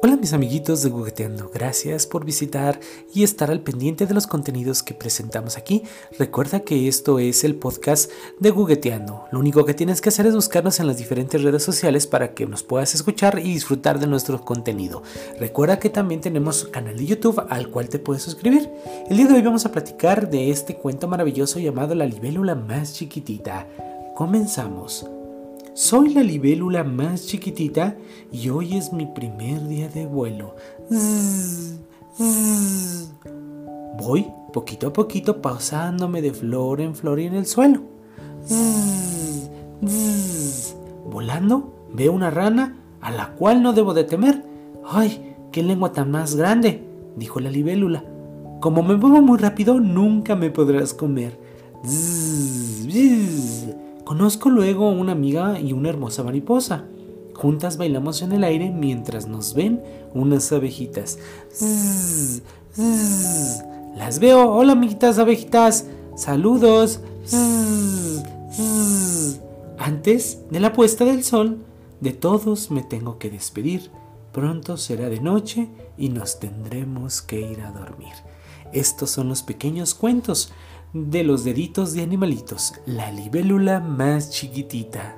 Hola mis amiguitos de Gugueteando, gracias por visitar y estar al pendiente de los contenidos que presentamos aquí. Recuerda que esto es el podcast de Gugueteando. Lo único que tienes que hacer es buscarnos en las diferentes redes sociales para que nos puedas escuchar y disfrutar de nuestro contenido. Recuerda que también tenemos canal de YouTube al cual te puedes suscribir. El día de hoy vamos a platicar de este cuento maravilloso llamado La libélula más chiquitita. Comenzamos. Soy la libélula más chiquitita y hoy es mi primer día de vuelo. Voy poquito a poquito pasándome de flor en flor y en el suelo. Volando veo una rana a la cual no debo de temer. ¡Ay, qué lengua tan más grande! dijo la libélula. Como me muevo muy rápido, nunca me podrás comer. Conozco luego a una amiga y una hermosa mariposa. Juntas bailamos en el aire mientras nos ven unas abejitas. Las veo. Hola, amiguitas abejitas. Saludos. Antes de la puesta del sol, de todos me tengo que despedir. Pronto será de noche y nos tendremos que ir a dormir. Estos son los pequeños cuentos de los deditos de animalitos, la libélula más chiquitita.